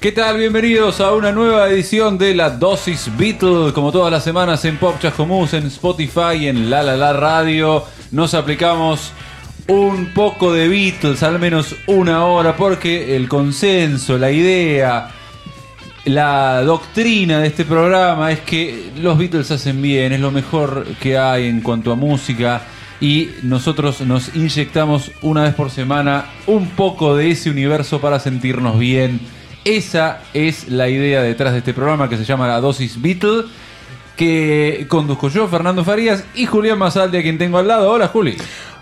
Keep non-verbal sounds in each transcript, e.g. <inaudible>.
¿Qué tal? Bienvenidos a una nueva edición de la Dosis Beatles. Como todas las semanas en Pop Chascomús, en Spotify, en La La La Radio. Nos aplicamos un poco de Beatles, al menos una hora, porque el consenso, la idea, la doctrina de este programa es que los Beatles hacen bien, es lo mejor que hay en cuanto a música. Y nosotros nos inyectamos una vez por semana un poco de ese universo para sentirnos bien esa es la idea detrás de este programa que se llama La Dosis Beatle, que conduzco yo, Fernando Farías, y Julián Masaldi, a quien tengo al lado. Hola, Juli.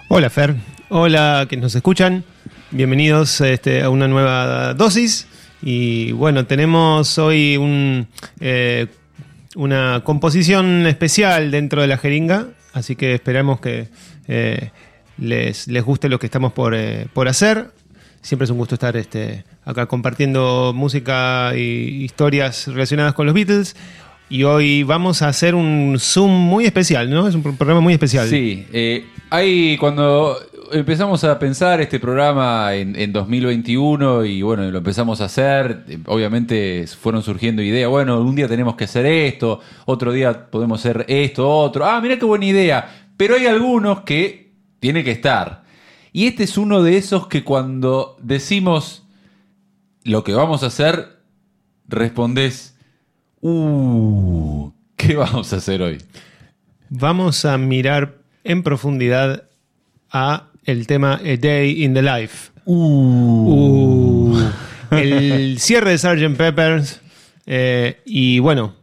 Hola, Fer. Hola, que nos escuchan. Bienvenidos este, a una nueva dosis. Y bueno, tenemos hoy un, eh, una composición especial dentro de la jeringa, así que esperamos que eh, les, les guste lo que estamos por, eh, por hacer. Siempre es un gusto estar este, acá compartiendo música e historias relacionadas con los Beatles. Y hoy vamos a hacer un Zoom muy especial, ¿no? Es un programa muy especial. Sí, eh, cuando empezamos a pensar este programa en, 2021 y bueno, lo empezamos a hacer, obviamente fueron surgiendo ideas, bueno, un día tenemos que hacer esto, otro día podemos hacer esto, otro, ah, mira qué buena idea, pero hay algunos que tiene que estar. Y este es uno de esos que cuando decimos lo que vamos a hacer, respondes, uh, ¿qué vamos a hacer hoy? Vamos a mirar en profundidad a el tema A Day in the Life. Uh. uh. el <laughs> cierre de Sgt. Peppers. Eh, y bueno,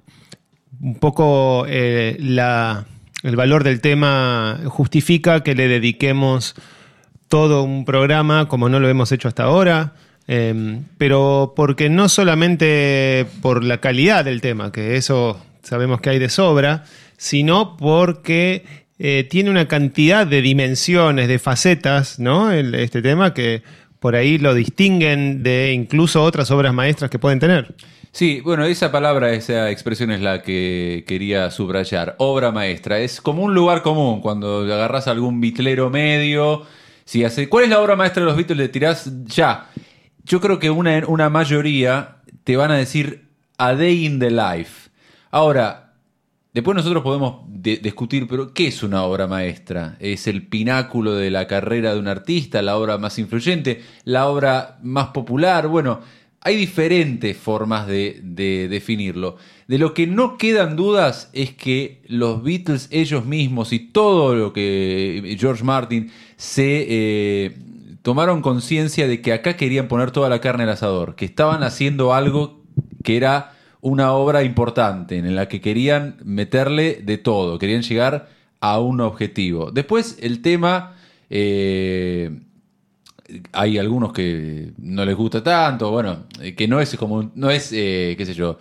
un poco eh, la, el valor del tema justifica que le dediquemos todo un programa como no lo hemos hecho hasta ahora, em, pero porque no solamente por la calidad del tema, que eso sabemos que hay de sobra, sino porque eh, tiene una cantidad de dimensiones, de facetas, ¿no? este tema que por ahí lo distinguen de incluso otras obras maestras que pueden tener. Sí, bueno, esa palabra, esa expresión es la que quería subrayar. Obra maestra. Es como un lugar común cuando agarras algún bitlero medio si ¿Cuál es la obra maestra de los Beatles? Le tirás ya. Yo creo que una, una mayoría te van a decir A Day in the Life. Ahora, después nosotros podemos discutir, pero ¿qué es una obra maestra? ¿Es el pináculo de la carrera de un artista, la obra más influyente, la obra más popular? Bueno, hay diferentes formas de, definirlo. De lo que no quedan dudas es que los Beatles ellos mismos y todo lo que George Martin se eh, tomaron conciencia de que acá querían poner toda la carne al asador, que estaban haciendo algo que era una obra importante, en la que querían meterle de todo, querían llegar a un objetivo. Después el tema... Eh, hay algunos que no les gusta tanto, bueno, eh, que no es como, no es, qué sé yo,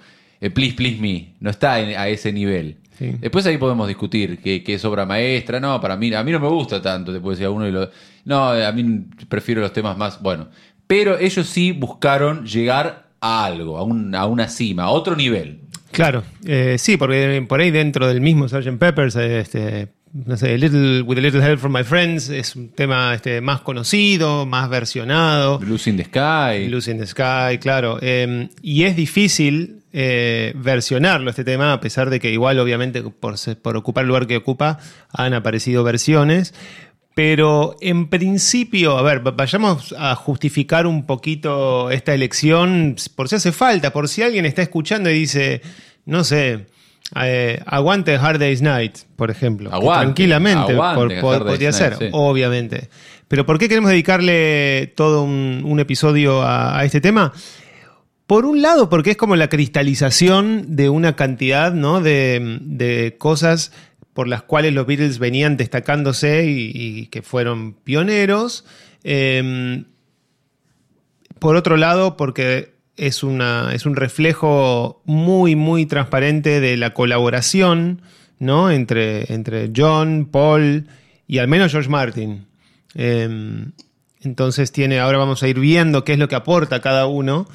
please, please me, no está a ese nivel. Después ahí podemos discutir qué, es obra maestra. No, para mí, a mí no me gusta tanto, después decía uno y lo. No, a mí prefiero los temas más. Bueno. Pero ellos sí buscaron llegar a algo, a, a una cima, a otro nivel. Claro, eh, sí, porque por ahí dentro del mismo Sgt. Peppers, este, no sé, little, With a Little Help from My Friends es un tema este, más conocido, más versionado. In the Sky. Blues in the Sky, claro. Em, y es difícil eh, versionarlo este tema, a pesar de que igual obviamente por, por ocupar el lugar que ocupa han aparecido versiones. Pero en principio, a ver, vayamos a justificar un poquito esta elección, por si hace falta, por si alguien está escuchando y dice, no sé, eh, aguante Hard Day's Night, por ejemplo. tranquilamente podría ser, obviamente. Pero ¿por qué queremos dedicarle todo un, episodio a, este tema? Por un lado, porque es como la cristalización de una cantidad ¿no? de, cosas por las cuales los Beatles venían destacándose y, que fueron pioneros. Em, por otro lado, porque es, es un reflejo muy, muy transparente de la colaboración ¿no? entre, entre John, Paul y al menos George Martin. Em, entonces tiene, ahora vamos a ir viendo qué es lo que aporta cada uno.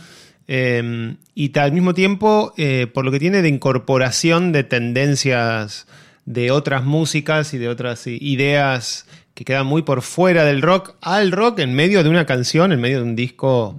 Em, y al mismo tiempo, eh, por lo que tiene de incorporación de tendencias de otras músicas y de otras ideas que quedan muy por fuera del rock al rock en medio de una canción, en medio de un disco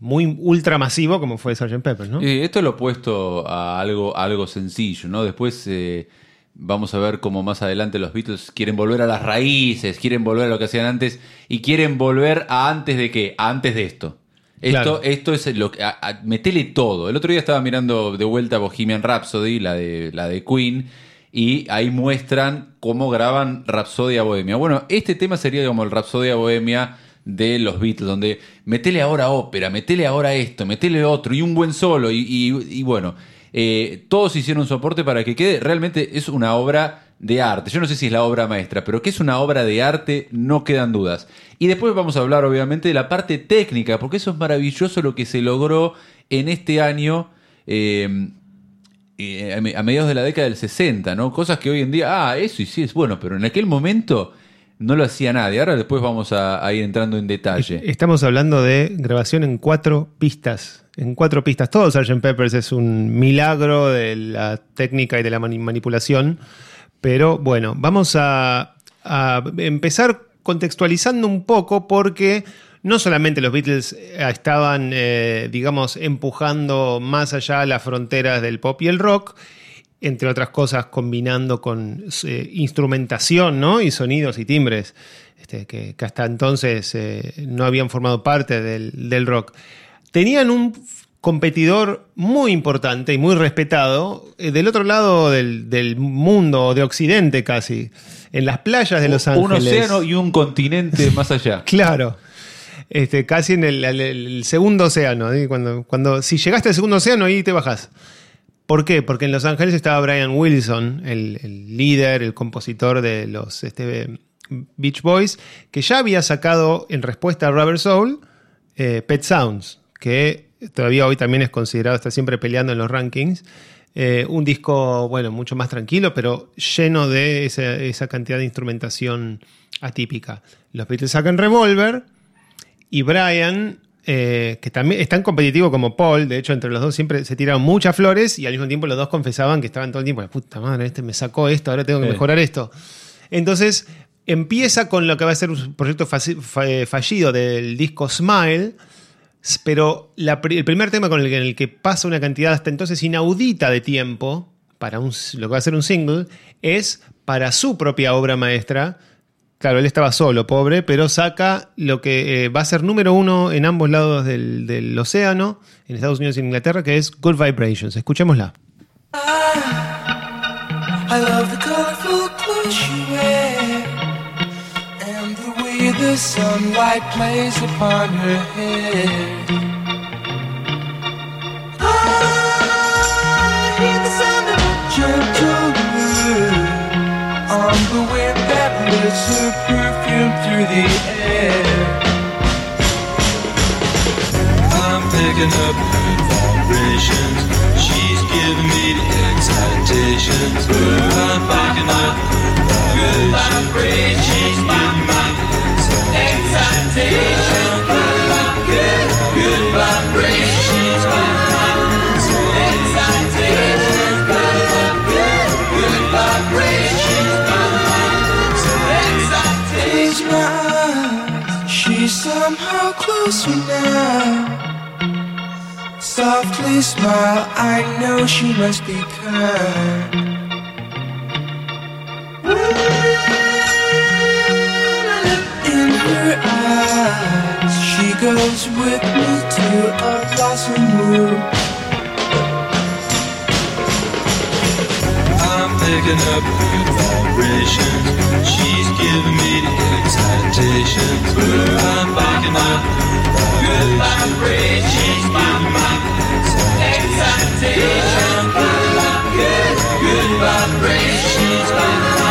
muy ultra masivo como fue Sgt. Pepper, ¿no? Y esto lo opuesto a algo, algo sencillo, ¿no? Después eh, vamos a ver cómo más adelante los Beatles quieren volver a las raíces, quieren volver a lo que hacían antes y quieren volver a antes de qué, a antes de esto. Esto, Claro. esto es lo que. a- a- metele todo. El otro día estaba mirando de vuelta Bohemian Rhapsody, la de, la de Queen, y ahí muestran cómo graban Rhapsodia Bohemia. Bueno, este tema sería como el Rhapsodia Bohemia de los Beatles, donde metele ahora ópera, metele ahora esto, metele otro, y un buen solo, y, y- y bueno, eh, todos hicieron un soporte para que quede. Realmente es una obra de arte. Yo no sé si es la obra maestra, pero que es una obra de arte, no quedan dudas. Y después vamos a hablar, obviamente, de la parte técnica, porque eso es maravilloso lo que se logró en este año. eh, eh, a me- a mediados de la década del 60, ¿no? Cosas que hoy en día, ah, eso y sí es bueno, pero en aquel momento no lo hacía nadie. Ahora después vamos a, a ir entrando en detalle. Estamos hablando de grabación en cuatro pistas. En cuatro pistas. Todo Sgt. Peppers es un milagro de la técnica y de la mani- manipulación. Pero bueno, vamos a, empezar contextualizando un poco porque no solamente los Beatles eh, estaban, eh, digamos, empujando más allá las fronteras del pop y el rock, entre otras cosas combinando con eh, instrumentación ¿no? y sonidos y timbres este, que, hasta entonces no habían formado parte del, del rock. Tenían un competidor muy importante y muy respetado eh, del otro lado del, del mundo, de Occidente casi, en las playas de Los un Ángeles. océano y un continente más allá. <laughs> Claro. Este, casi en el, el- el segundo océano. ¿sí? Cuando, cuando, si llegaste al segundo océano, ahí te bajás. ¿Por qué? Porque en Los Ángeles estaba Brian Wilson, el, el líder, el compositor de los este, Beach Boys, que ya había sacado en respuesta a Rubber Soul eh, Pet Sounds, que todavía hoy también es considerado, está siempre peleando en los rankings. Eh, un disco, bueno, mucho más tranquilo, pero lleno de esa, esa cantidad de instrumentación atípica. Los Beatles sacan Revolver y Brian, eh, que también es tan competitivo como Paul, de hecho entre los dos siempre se tiraron muchas flores y al mismo tiempo los dos confesaban que estaban todo el tiempo, la puta madre, este me sacó esto, ahora tengo que Sí. mejorar esto. Entonces empieza con lo que va a ser un proyecto fallido del disco Smile, pero el primer tema con el, en el que pasa una cantidad hasta entonces inaudita de tiempo para un, lo que va a ser un single es para su propia obra maestra. Claro, él estaba solo, pobre, pero saca lo que eh, va a ser número uno en ambos lados del, océano, en Estados Unidos y en Inglaterra, que es Good Vibrations. Escuchémosla. I love the colorful clothes you wear and the way the sunlight plays upon her hair. The wind that lifts her perfume through the air. I'm picking up good vibrations. She's giving me the excitations. I'm picking up good vibrations. She's giving me the excitations. Good, good somehow closer now. Softly smile, I know she must be kind. In her eyes, she goes with me to a blossom room. Picking up good vibrations. She's giving me the excitations. I'm picking up good vibrations. She's giving me excitations. Good, good vibrations.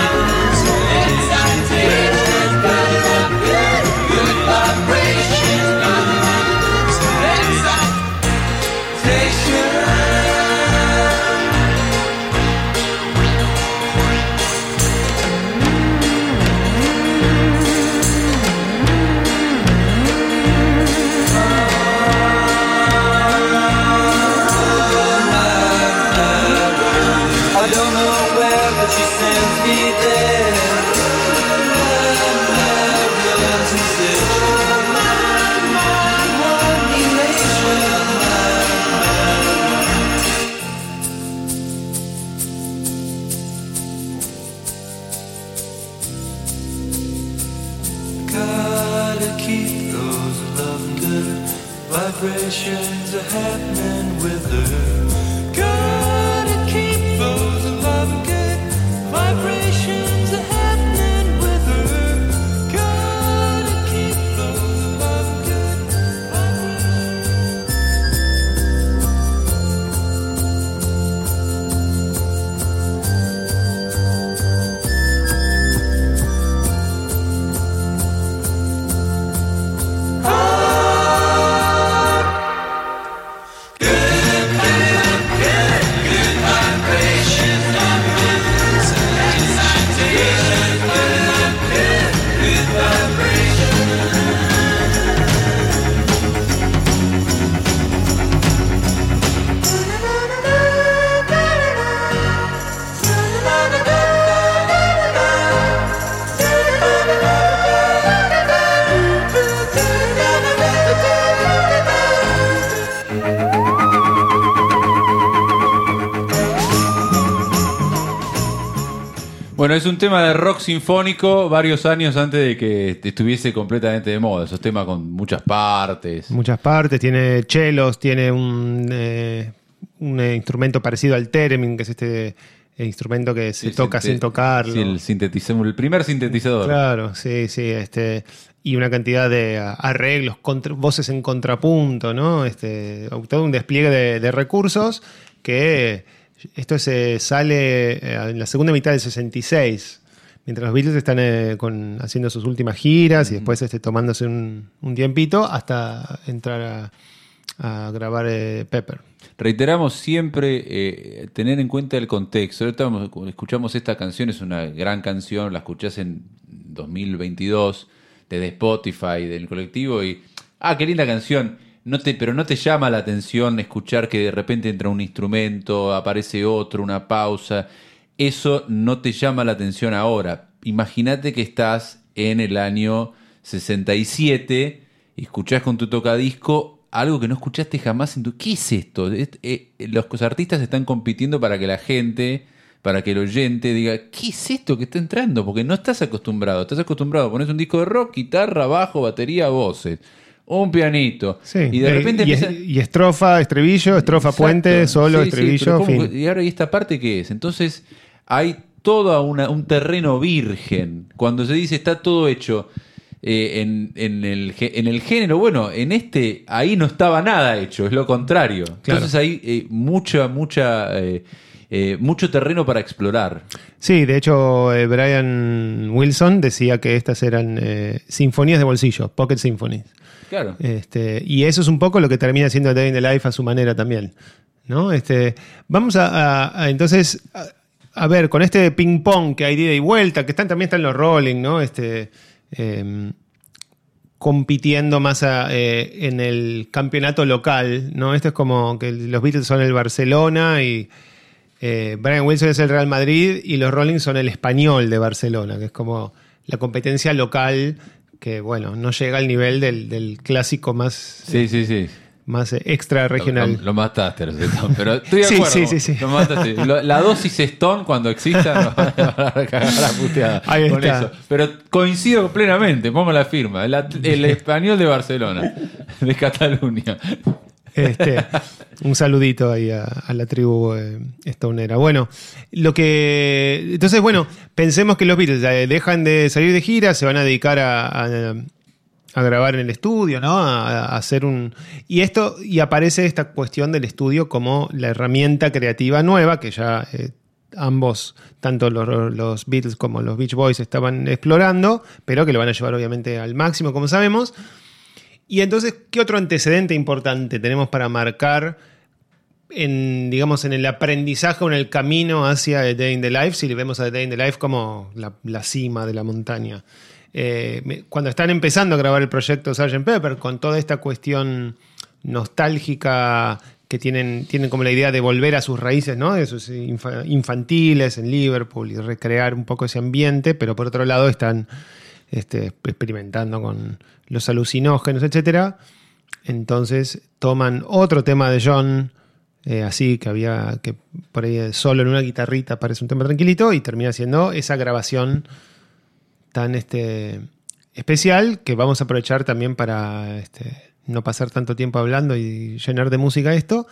Bueno, es un tema de rock sinfónico varios años antes de que estuviese completamente de moda. Esos temas con muchas partes. Muchas partes, tiene chelos, tiene un, eh, un eh, instrumento parecido al theremin, que es este eh, instrumento que se El toca sin tocarlo. Sí, el sintetizador, el primer sintetizador. Claro, sí, sí, este y una cantidad de arreglos, contra- voces en contrapunto, ¿no? Este, todo un despliegue de, de recursos que esto se sale eh, en la segunda mitad del 66, mientras los Beatles están eh, con, haciendo sus últimas giras y después este, tomándose un, un tiempito hasta entrar a, a grabar eh, Pepper. Reiteramos siempre eh, tener en cuenta el contexto. Vamos- escuchamos esta canción, es una gran canción, la escuchás en 2022 desde Spotify, del colectivo y... Ah, qué linda canción. No te, pero no te llama la atención escuchar que de repente entra un instrumento, aparece otro, una pausa. Eso no te llama la atención ahora. Imagínate que estás en el año 67 y escuchás con tu tocadisco algo que no escuchaste jamás en tu... ¿Qué es esto? Es- eh, los artistas están compitiendo para que la gente, para que el oyente diga, ¿qué es esto que está entrando? Porque no estás acostumbrado. Estás acostumbrado a poner un disco de rock, guitarra, bajo, batería, voces. Un pianito. Sí, y de eh, repente y, empieza... y estrofa, estribillo, estrofa, Exacto. puente, solo, Sí, estribillo, pero ¿cómo fin. y ahora, ¿y esta parte qué es? Entonces, hay todo un terreno virgen. Cuando se dice está todo hecho eh, en, en el, en el género, bueno, en este, ahí no estaba nada hecho, es lo contrario. Claro. Entonces hay eh, mucha, mucha, eh, mucho terreno para explorar. Sí, de hecho, eh, Brian Wilson decía que estas eran eh, sinfonías de bolsillo, pocket symphonies. Claro. Este, y eso es un poco lo que termina siendo Day in the Life a su manera también. ¿no? Este, vamos a, a- a- entonces a, a ver, con este ping pong que hay de ida y vuelta, que están, también están los Rolling, ¿no? Este, em, compitiendo más a, eh, en el campeonato local, ¿no? Esto es como que los Beatles son el Barcelona y eh, Brian Wilson es el Real Madrid y los Rolling son el español de Barcelona, que es como la competencia local que, bueno, no llega al nivel del, del clásico más, Sí, sí, sí. más extra regional. Lo, lo mataste, pero estoy de <laughs> acuerdo. sí, sí, sí. Lo mataste. <laughs> La dosis Stone, cuando exista, nos van a cagar la puteada Ahí con está. eso. Pero coincido plenamente, pongo la firma. El, el <laughs> español de Barcelona, de Cataluña. Este, un saludito ahí a, la tribu eh, stonera. Bueno, lo que. Entonces, bueno, pensemos que los Beatles eh, dejan de salir de gira, se van a dedicar a, a- grabar en el estudio, ¿no? A, hacer un. Y esto, y aparece esta cuestión del estudio como la herramienta creativa nueva que ya. eh, Ambos, tanto los Beatles como los Beach Boys, estaban explorando, pero que lo van a llevar obviamente al máximo, como sabemos. Y entonces, ¿qué otro antecedente importante tenemos para marcar en, digamos, en el aprendizaje o en el camino hacia The Day in the Life? Si le vemos a The Day in the Life como la, cima de la montaña. Eh, cuando están empezando a grabar el proyecto Sgt. Pepper, con toda esta cuestión nostálgica que tienen, tienen como la idea de volver a sus raíces, ¿no? De sus infa- infantiles en Liverpool y recrear un poco ese ambiente, pero por otro lado están este, experimentando con los alucinógenos, etcétera. Entonces toman otro tema de John, eh, así que había que por ahí eh, solo en una guitarrita parece un tema tranquilito, y termina siendo esa grabación tan este, especial que vamos a aprovechar también para este, no pasar tanto tiempo hablando y llenar de música esto.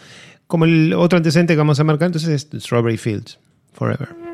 Como el otro antecedente que vamos a marcar entonces es Strawberry Fields, Forever.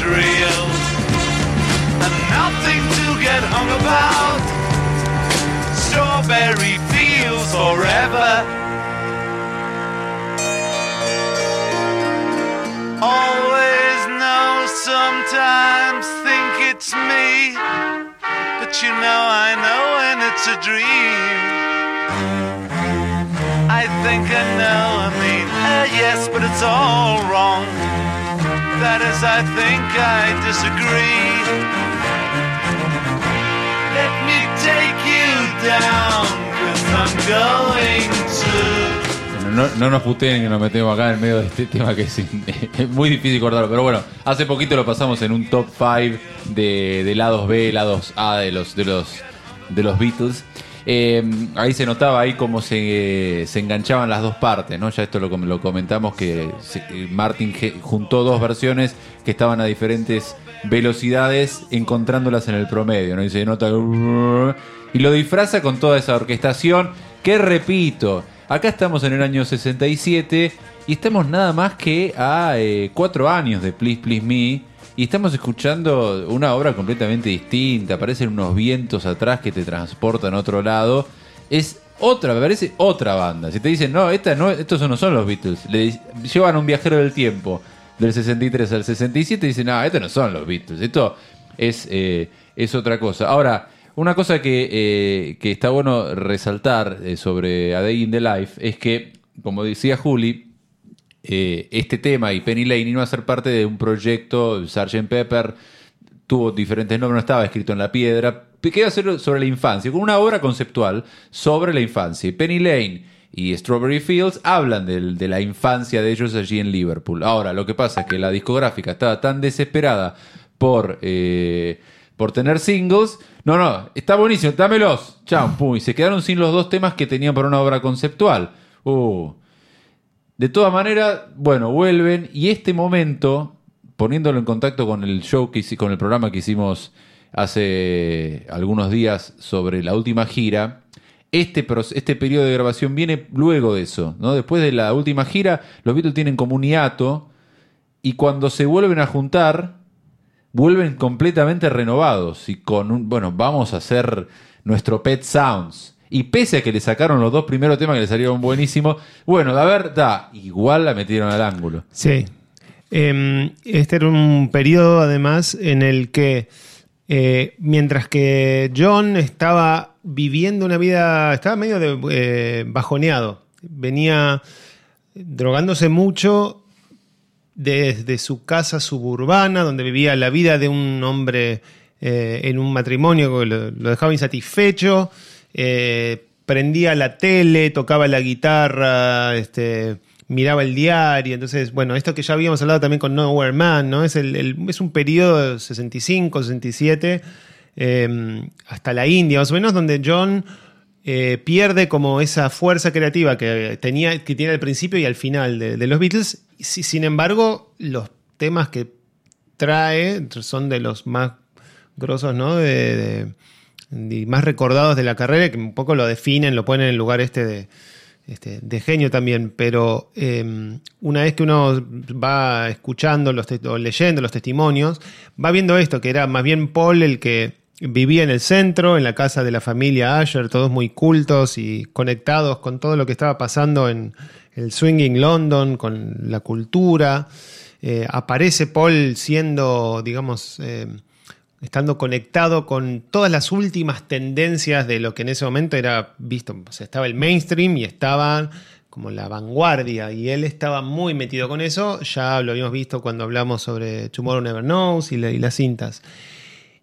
Is real, and nothing to get hung about. Strawberry Fields forever. Always know, sometimes think it's me. But you know, I know when it's a dream. I think I know, I mean, uh, yes, but it's all wrong. That is, I think I disagree. Let me take you down, cause I'm going to. No, no nos puteen que nos metemos acá en medio de este tema que <laughs> es muy difícil cortarlo. Pero bueno, hace poquito lo pasamos en un top 5 de, de lados B, lados A de los, de los, de los Beatles. Eh, ahí se notaba ahí cómo se, se enganchaban las dos partes, ¿no? Ya esto lo, com- lo comentamos que se- Martin juntó dos versiones que estaban a diferentes velocidades, encontrándolas en el promedio, ¿no? Y se nota y lo disfraza con toda esa orquestación que repito, acá estamos en el año 67 y estamos nada más que a eh, cuatro años de Please Please Me y estamos escuchando una obra completamente distinta, aparecen unos vientos atrás que te transportan a otro lado, es otra, me parece otra banda. Si te dicen, no, esta no, estos no son los Beatles, le llevan un viajero del tiempo del 63 al 67 y dicen, no, estos no son los Beatles, esto es, eh, es otra cosa. Ahora, una cosa que, eh, que está bueno resaltar eh, sobre A Day in the Life es que, como decía Juli, eh, este tema y Penny Lane iba a ser parte de un proyecto, Sgt. Pepper tuvo diferentes nombres, no estaba escrito en la piedra, que iba a ser sobre la infancia, con una obra conceptual sobre la infancia. Penny Lane y Strawberry Fields hablan del- de la infancia de ellos allí en Liverpool. Ahora, lo que pasa es que la discográfica estaba tan desesperada por, eh, por tener singles. No, no, está buenísimo, dámelos. Chao, pum. Y se quedaron sin los dos temas que tenían para una obra conceptual. Uh. De todas maneras, bueno, vuelven y este momento, poniéndolo en contacto con el show que con el programa que hicimos hace algunos días sobre la última gira, este, este periodo de grabación viene luego de eso, ¿no? Después de la última gira, los Beatles tienen como un hiato y cuando se vuelven a juntar, vuelven completamente renovados y con un, bueno, vamos a hacer nuestro Pet Sounds. Y pese a que le sacaron los dos primeros temas que le salieron buenísimos, bueno, la verdad, igual la metieron al ángulo. Sí. Eh, este era un periodo, además, en el que eh, mientras que John estaba viviendo una vida, estaba medio de, eh, bajoneado, venía drogándose mucho desde su casa suburbana, donde vivía la vida de un hombre eh, en un matrimonio que lo dejaba insatisfecho, eh, prendía la tele, tocaba la guitarra, este, miraba el diario. Entonces, bueno, esto que ya habíamos hablado también con Nowhere Man, ¿no? Es, el, es un periodo de 65, 67, eh, hasta la India, más o menos, donde John eh, pierde como esa fuerza creativa que tenía, que tiene al principio y al final de, los Beatles. Si- Sin embargo, los temas que trae son de los más grosos, ¿no? De más recordados de la carrera, que un poco lo definen, lo ponen en el lugar este de, este, genio también. Pero eh, una vez que uno va escuchando los o leyendo los testimonios, va viendo esto, que era más bien Paul el que vivía en el centro, en la casa de la familia Asher, todos muy cultos y conectados con todo lo que estaba pasando en el swinging London, con la cultura. Eh, aparece Paul siendo, digamos, eh, estando conectado con todas las últimas tendencias de lo que en ese momento era visto. O sea, estaba el mainstream y estaba como la vanguardia, y él estaba muy metido con eso. Ya lo habíamos visto cuando hablamos sobre Tomorrow Never Knows y, la- y las cintas.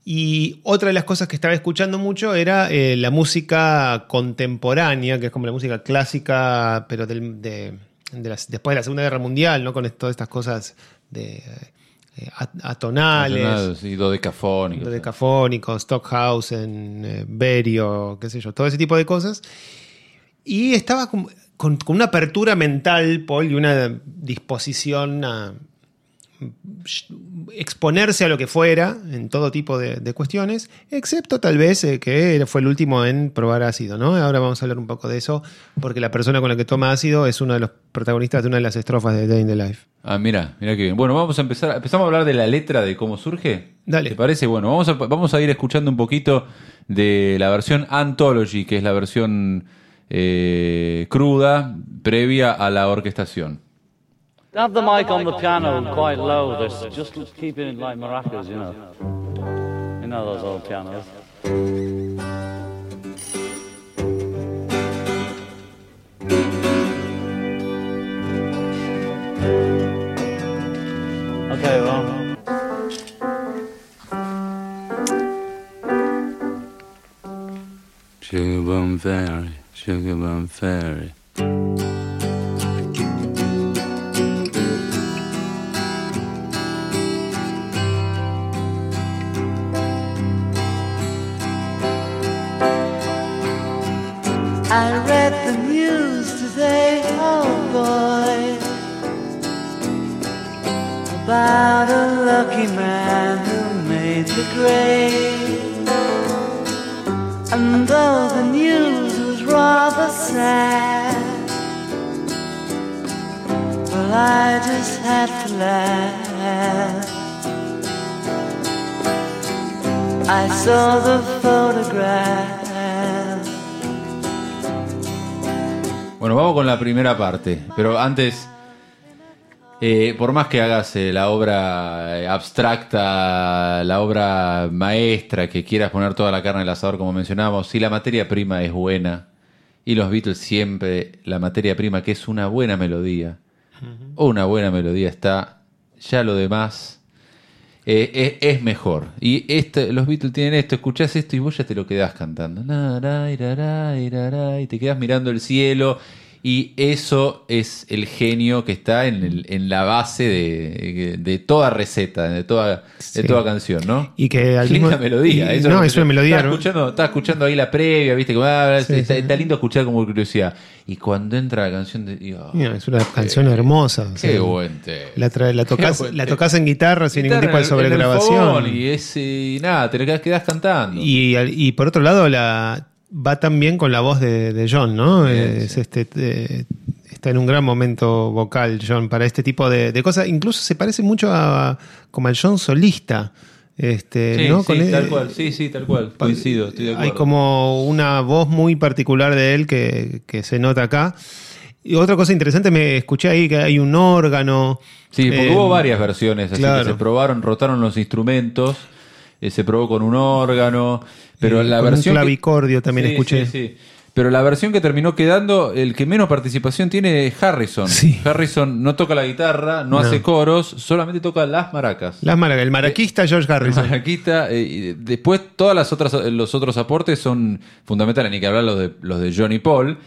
Y otra de las cosas que estaba escuchando mucho era eh, la música contemporánea, que es como la música clásica, pero del- de, de después de la Segunda Guerra Mundial, ¿no? Con todas estas cosas de atonales, Atonales y dodecafónicos. dodecafónicos, Stockhausen, eh, Berio, qué sé yo, todo ese tipo de cosas. Y estaba con, con- con una apertura mental, Paul, y una disposición a exponerse a lo que fuera en todo tipo de, de cuestiones, excepto tal vez eh, que fue el último en probar ácido, ¿no? Ahora vamos a hablar un poco de eso, porque la persona con la que toma ácido es uno de los protagonistas de una de las estrofas de Day in the Life. Ah, mira, mira qué bien. Bueno, vamos a empezar. Empezamos a hablar de la letra, de cómo surge. Dale. ¿Te parece? Bueno, vamos a, vamos a ir escuchando un poquito de la versión Anthology, que es la versión eh, cruda, previa a la orquestación. Have the mic on the piano quite low. There's just keeping it like maracas, you know. You know those old pianos. Okay, well. Sugar Bum Fairy, Sugar Bum Fairy. La primera parte. Pero antes, eh, por más que hagas eh, la obra eh, abstracta, la obra maestra, que quieras poner toda la carne al asador, como mencionamos, si la materia prima es buena, y los Beatles siempre, la materia prima que es una buena melodía, una buena melodía está, ya lo demás eh, es, es mejor. Y este, los Beatles tienen esto, escuchás esto y vos ya te lo quedás cantando. Y te quedás mirando el cielo. Y eso es el genio que está en, el- en la base de, de toda receta, de toda, Sí. de toda canción, ¿no? Y que al Qué mismo- linda melodía. y- eso no, es una melodía, Estaba ¿no? escuchando, estaba escuchando ahí la previa, viste, que ah, Sí, está, sí. está lindo escuchar como curiosidad. Y cuando entra la canción, de, digo, Mira, Es una canción hermosa. qué sea, buen. La, la, tocas, <laughs> Qué la tocas en guitarra sin ningún tipo de sobregrabación. Y, es, y nada, te quedás, quedás cantando. Y, y por otro lado, la, va también con la voz de, de John, ¿no? Bien, Es sí. este, eh, está en un gran momento vocal, John, para este tipo de, de cosas. Incluso se parece mucho a como al John solista. Este, sí, ¿no? sí, Con tal él- cual, sí, sí, tal cual. Coincido, estoy de acuerdo. Hay como una voz muy particular de él que, que se nota acá. Y otra cosa interesante, me escuché ahí que hay un órgano. Sí, porque Eh, hubo varias versiones, así claro. que se probaron, rotaron los instrumentos, eh, se probó con un órgano, pero Eh, la con un versión... que- clavicordio también Sí, escuché. Sí, sí. Pero la versión que terminó quedando, el que menos participación tiene es Harrison. Sí. Harrison no toca la guitarra, no, No. hace coros, solamente toca las maracas. Las maracas. El maraquista George Harrison. Maraquita, eh, y después todas las otras los otros aportes son fundamentales, ni que hablar los de los de Johnny Paul.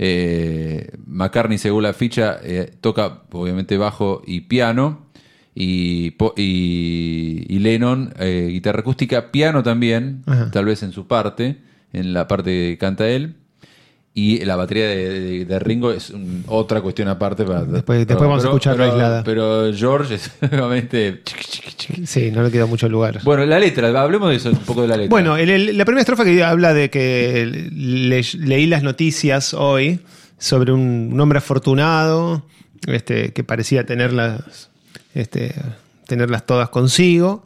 Eh, McCartney, según la ficha, eh, toca obviamente bajo y piano. Y, y, y Lennon, eh, guitarra acústica, piano también, Ajá. tal vez en su parte, en la parte que canta él. Y la batería de, de- de Ringo es un- otra cuestión aparte. Para, Después- después vamos a escucharla pero- aislada. Pero George es <laughs> realmente... Sí, no le queda mucho lugar. Bueno, la letra, hablemos de eso, un poco de la letra. Bueno, el- el- la primera estrofa que habla de que le- leí las noticias hoy sobre un, un hombre afortunado este, que parecía tenerlas, este, tenerlas todas consigo.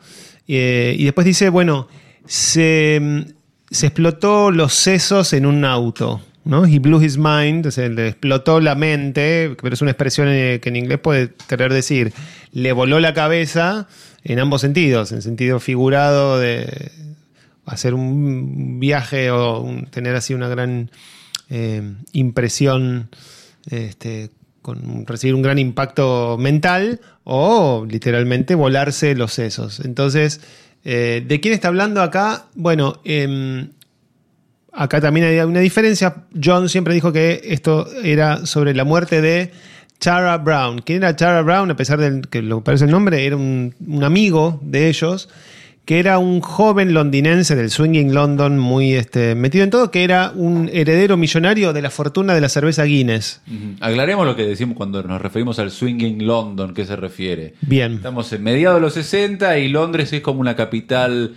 Eh, y después dice, bueno, se, se explotó los sesos en un auto. ¿no? He blew his mind, o sea, le explotó la mente, pero es una expresión eh, que en inglés puede querer decir, le voló la cabeza en ambos sentidos, en sentido figurado de hacer un viaje o tener así una gran eh, impresión, este, con recibir un gran impacto mental o literalmente volarse los sesos. Entonces, eh, ¿de quién está hablando acá? Bueno, em, acá también hay una diferencia. John siempre dijo que esto era sobre la muerte de Tara Brown. ¿Quién era Tara Brown? A pesar de que lo parece el nombre, era un amigo de ellos, que era un joven londinense del swinging London, muy este, metido en todo, que era un heredero millonario de la fortuna de la cerveza Guinness. Aclaremos lo que decimos cuando nos referimos al swinging London, ¿qué se refiere? Bien. Estamos en mediados de los 60 y Londres es como una capital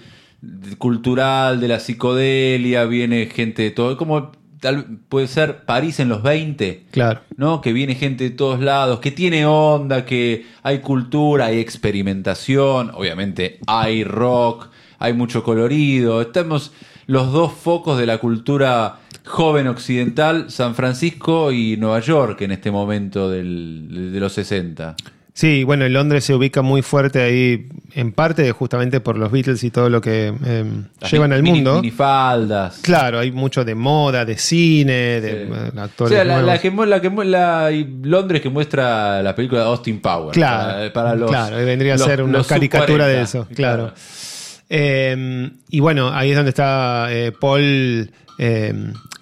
cultural de la psicodelia, viene gente de todo, como tal puede ser París en los 20. Claro. ¿no? Que viene gente de todos lados, que tiene onda, que hay cultura, hay experimentación, obviamente hay rock, hay mucho colorido. Estamos los dos focos de la cultura joven occidental, San Francisco y Nueva York en este momento del- de los 60. Sí, bueno, en Londres se ubica muy fuerte ahí, en parte justamente por los Beatles y todo lo que eh, Las llevan al mundo. minifaldas. Claro, hay mucho de moda, de cine, de Sí. eh, O actores sea, la, que, la que la- Londres que muestra la película de Austin Powers. Claro, para, para los, claro, vendría a los- ser una caricatura de 40. eso, claro. Eh, y bueno, ahí es donde está eh, Paul eh,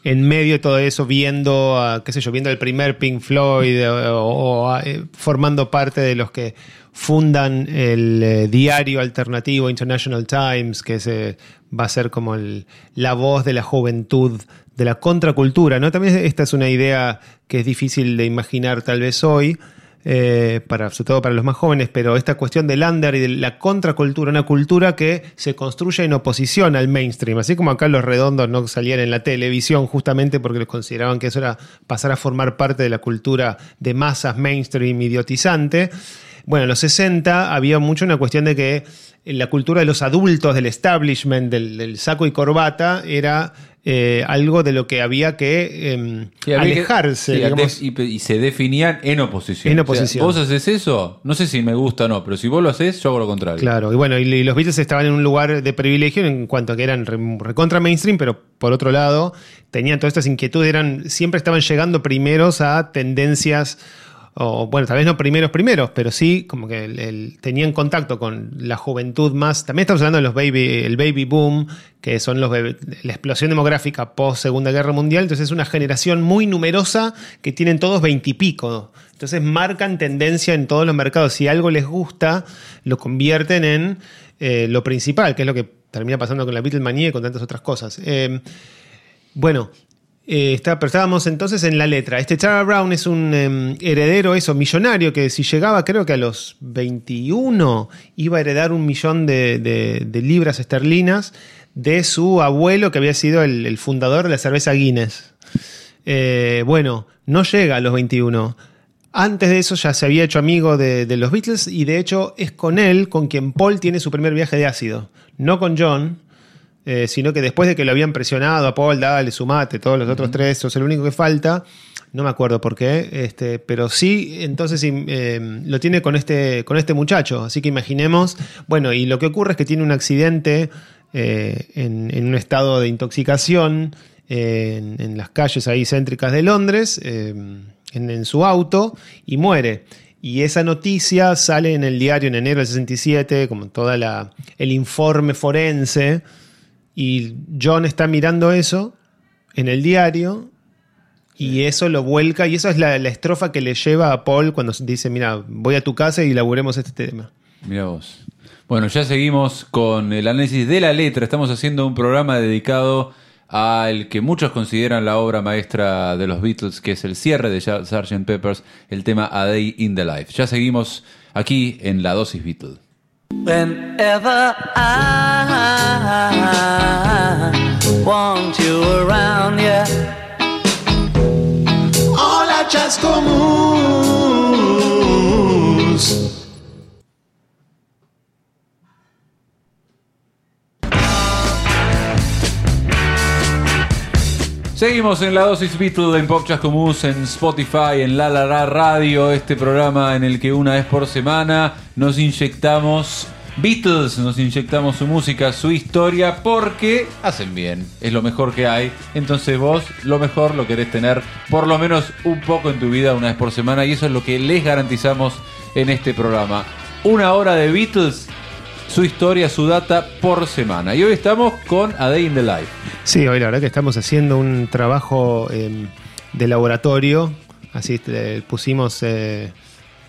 en medio de todo eso, viendo, a, qué sé yo, viendo el primer Pink Floyd eh, o, eh, formando parte de los que fundan el eh, diario alternativo International Times, que se, va a ser como el- la voz de la juventud, de la contracultura. ¿no? También esta es una idea que es difícil de imaginar tal vez hoy, eh, para, sobre todo para los más jóvenes, pero esta cuestión del under y de la contracultura, una cultura que se construye en oposición al mainstream, así como acá los redondos no salían en la televisión justamente porque les consideraban que eso era pasar a formar parte de la cultura de masas mainstream idiotizante. Bueno, en los 60 había mucho una cuestión de que la cultura de los adultos, del establishment, del saco y corbata, era eh, algo de lo que había que em, Sí, había que- alejarse. sí, y, y se definían en oposición. En O sea, oposición. vos haces eso, no sé si me gusta o no, pero si vos lo haces, yo hago lo contrario. Claro, y bueno, y, y los Beatles estaban en un lugar de privilegio en cuanto a que eran re- recontra mainstream, pero por otro lado, tenían todas estas inquietudes, eran, siempre estaban llegando primeros a tendencias, o bueno, tal vez no primeros primeros, pero sí como que tenían contacto con la juventud más. También estamos hablando de los baby, el baby boom, que son los bebé- la explosión demográfica post Segunda Guerra Mundial. Entonces es una generación muy numerosa que tienen todos veintipico. Entonces marcan tendencia en todos los mercados. Si algo les gusta, lo convierten en eh, lo principal, que es lo que termina pasando con la Beatlemanía y con tantas otras cosas. Eh, bueno, eh, está, pero estábamos entonces en la letra. Este Tara Brown es un eh, heredero, eso, millonario, que si llegaba, creo que a los 21, iba a heredar un millón de, de- libras esterlinas de su abuelo, que había sido el, fundador de la cerveza Guinness. Eh, bueno, no llega a los 21. Antes de eso ya se había hecho amigo de los Beatles y de hecho es con él con quien Paul tiene su primer viaje de ácido. No con John, eh, sino que después de que lo habían presionado a Paul, dale, sumate, todos los otros tres, sos el único que falta. No me acuerdo por qué, este, pero sí, entonces eh, lo tiene con este, con este muchacho. Así que imaginemos, bueno, y lo que ocurre es que tiene un accidente eh, en, en un estado de intoxicación en, en las calles ahí céntricas de Londres, eh, en, en su auto, y muere. Y esa noticia sale en el diario en enero del 67, como toda la el informe forense. Y John está mirando eso en el diario y eso lo vuelca. Y eso es la, la estrofa que le lleva a Paul cuando dice: Mira, voy a tu casa y laburemos este tema. Mira vos. Bueno, ya seguimos con el análisis de la letra. Estamos haciendo un programa dedicado al que muchos consideran la obra maestra de los Beatles, que es el cierre de Sgt. Peppers, el tema A Day in the Life. Ya seguimos aquí en la dosis Beatles. Whenever I want you around, yeah. Hola, Chascomús. Seguimos en la dosis Beatles en Pop Comus, en Spotify, en La La La Radio, este programa en el que una vez por semana nos inyectamos Beatles, nos inyectamos su música, su historia, porque hacen bien, es lo mejor que hay. Entonces vos lo mejor lo querés tener por lo menos un poco en tu vida una vez por semana y eso es lo que les garantizamos en este programa. Una hora de Beatles, su historia, su data por semana. Y hoy estamos con A Day in the Life. Sí, hoy la verdad que estamos haciendo un trabajo eh, de laboratorio. Así eh, pusimos eh,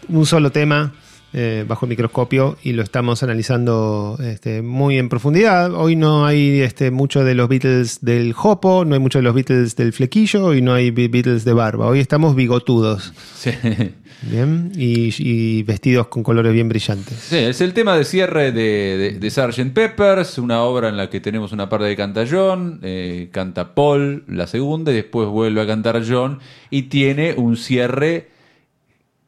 un solo tema eh, bajo el microscopio y lo estamos analizando este, muy en profundidad. Hoy no hay este, mucho de los Beatles del jopo, no hay mucho de los Beatles del flequillo y no hay Be- Beatles de barba. Hoy estamos bigotudos. Sí. Bien, y, y vestidos con colores bien brillantes. Sí, es el tema de cierre de, de, de Sgt. Peppers, una obra en la que tenemos una parte de canta John, eh, canta Paul la segunda y después vuelve a cantar John y tiene un cierre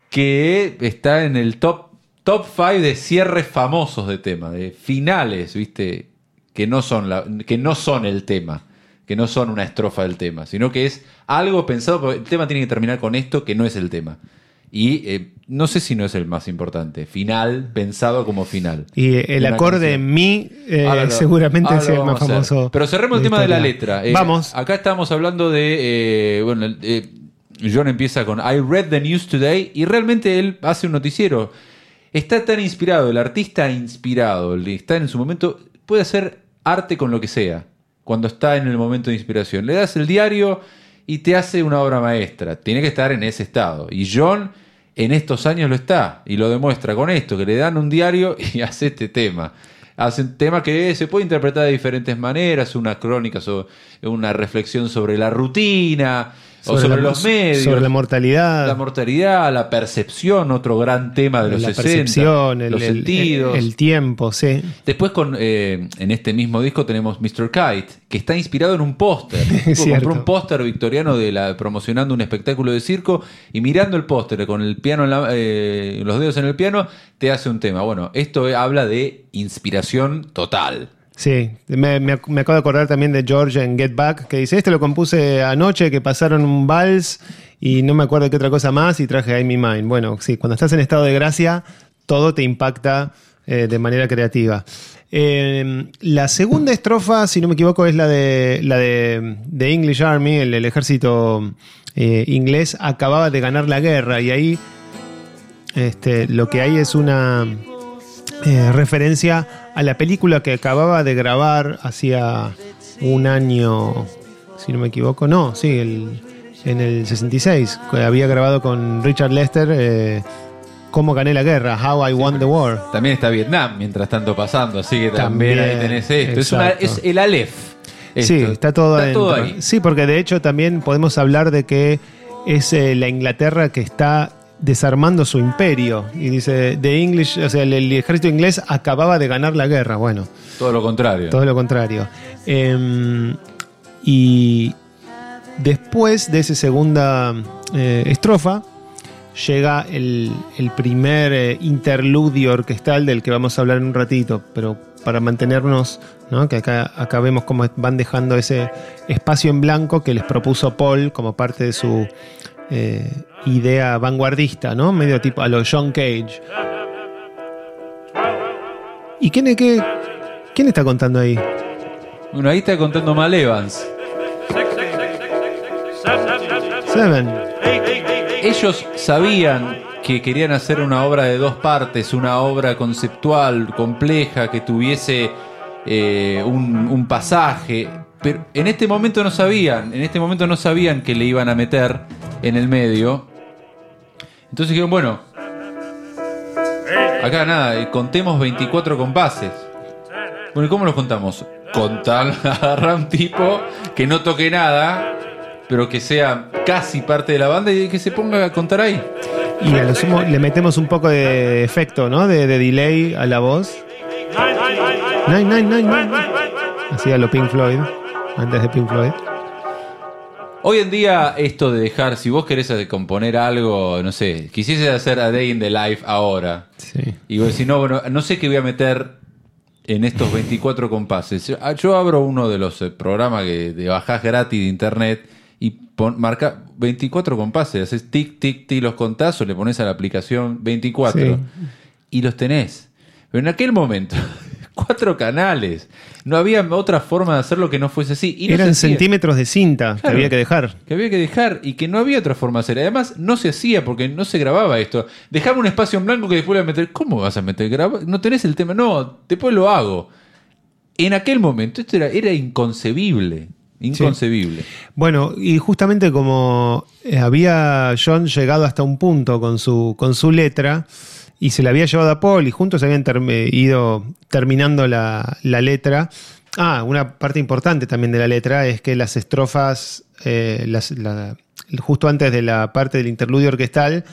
que está en el top top 5 de cierres famosos de tema, de finales, ¿viste? Que no son la, que no son el tema, que no son una estrofa del tema, sino que es algo pensado, porque el tema tiene que terminar con esto que no es el tema. Y eh, no sé si no es el más importante. Final, pensado como final. Y el acorde canción. mi eh, Ahora <laughs> seguramente ahora es el más famoso. Pero cerremos el tema de la letra. Eh, Vamos. Acá estamos hablando de. eh, bueno, eh, John empieza con I read the news today y realmente él hace un noticiero. Está tan inspirado, el artista inspirado, está en su momento, puede hacer arte con lo que sea, cuando está en el momento de inspiración. Le das el diario y te hace una obra maestra. Tiene que estar en ese estado. Y John en estos años lo está y lo demuestra con esto, que le dan un diario <laughs> y hace este tema. Hace un tema que se puede interpretar de diferentes maneras, una crónica, una reflexión sobre la rutina, o sobre la- los medios. Sobre la mortalidad. La mortalidad, la percepción, otro gran tema de los la 60. percepción, el, los el- sentidos. el tiempo, sí. Después con eh, en este mismo disco tenemos Mr. Kite, que está inspirado en un póster. <laughs> Compró un póster victoriano de la, promocionando un espectáculo de circo y mirando el póster con el piano en la- eh, los dedos en el piano, te hace un tema. Bueno, esto habla de inspiración total. Sí, me, me ac- me acabo de acordar también de George en Get Back, que dice, este lo compuse anoche, que pasaron un vals y no me acuerdo qué otra cosa más y traje I'm Mine. Bueno, sí, cuando estás en estado de gracia, todo te impacta eh, de manera creativa. Eh, la segunda estrofa, si no me equivoco, es la de la de, English Army, el, el ejército eh, inglés acababa de ganar la guerra y ahí este, lo que hay es una eh, referencia a la película que acababa de grabar hacía un año, si no me equivoco, no, sí, el- en el 66, que había grabado con Richard Lester eh, Cómo gané la guerra, How I Won the War. También está Vietnam mientras tanto pasando, así que también, También, ahí tenés esto. Es, una- exacto. es el Aleph. Sí, está todo, Está todo adentro. ahí. Sí, porque de hecho también podemos hablar de que es eh, la Inglaterra que está desarmando su imperio. Y dice, The English, o sea, el, el ejército inglés acababa de ganar la guerra. Bueno, Todo lo contrario. todo lo contrario. Em, y después de esa segunda eh, estrofa, llega el, el primer eh, interludio orquestal del que vamos a hablar en un ratito, pero para mantenernos, ¿no? que acá, acá vemos cómo van dejando ese espacio en blanco que les propuso Paul como parte de su eh, idea vanguardista, ¿no? medio tipo a los John Cage. ¿Y quién, qué, quién está contando ahí? Bueno, ahí está contando Mal Evans. Seven. Ellos sabían que querían hacer una obra de dos partes, una obra conceptual, compleja, que tuviese eh, un, un pasaje, pero en este momento no sabían, en este momento no sabían que le iban a meter en el medio. Entonces dijeron, bueno, acá nada, contemos 24 compases. Bueno, ¿y cómo los contamos? Contar, <laughs> agarrar un tipo que no toque nada, pero que sea casi parte de la banda y que se ponga a contar ahí. Y a lo sumo le metemos un poco de efecto, ¿no? De, de delay a la voz. Nine, nine, nine. Así a lo Pink Floyd. Antes de Pink Floyd. Hoy en día, esto de dejar, si vos querés componer algo, no sé, quisiese hacer A Day in the Life ahora, Sí. y vos decís, no, bueno, no sé qué voy a meter en estos 24 compases. Yo, ah, yo abro uno de los eh, programas que de bajás gratis de internet y pon- marca 24 compases, haces tic, tic, tic, los contás o le pones a la aplicación 24 Sí. y los tenés. Pero en aquel momento, <laughs> cuatro canales, no había otra forma de hacerlo que no fuese así. Y no Eran centímetros de cinta que había que dejar. que había que dejar y que no había otra forma de hacer. Además, no se hacía porque no se grababa esto. Dejaba un espacio en blanco que después le iba a meter. ¿Cómo vas a meter? Graba- No tenés el tema. No, después lo hago. En aquel momento esto era, era inconcebible. Inconcebible. Bueno, y justamente como eh, había John llegado hasta un punto con su, con su letra y se la había llevado a Paul y juntos habían term- ido terminando la, la letra. Ah, una parte importante también de la letra es que las estrofas, eh, justo antes de la parte del interludio orquestal,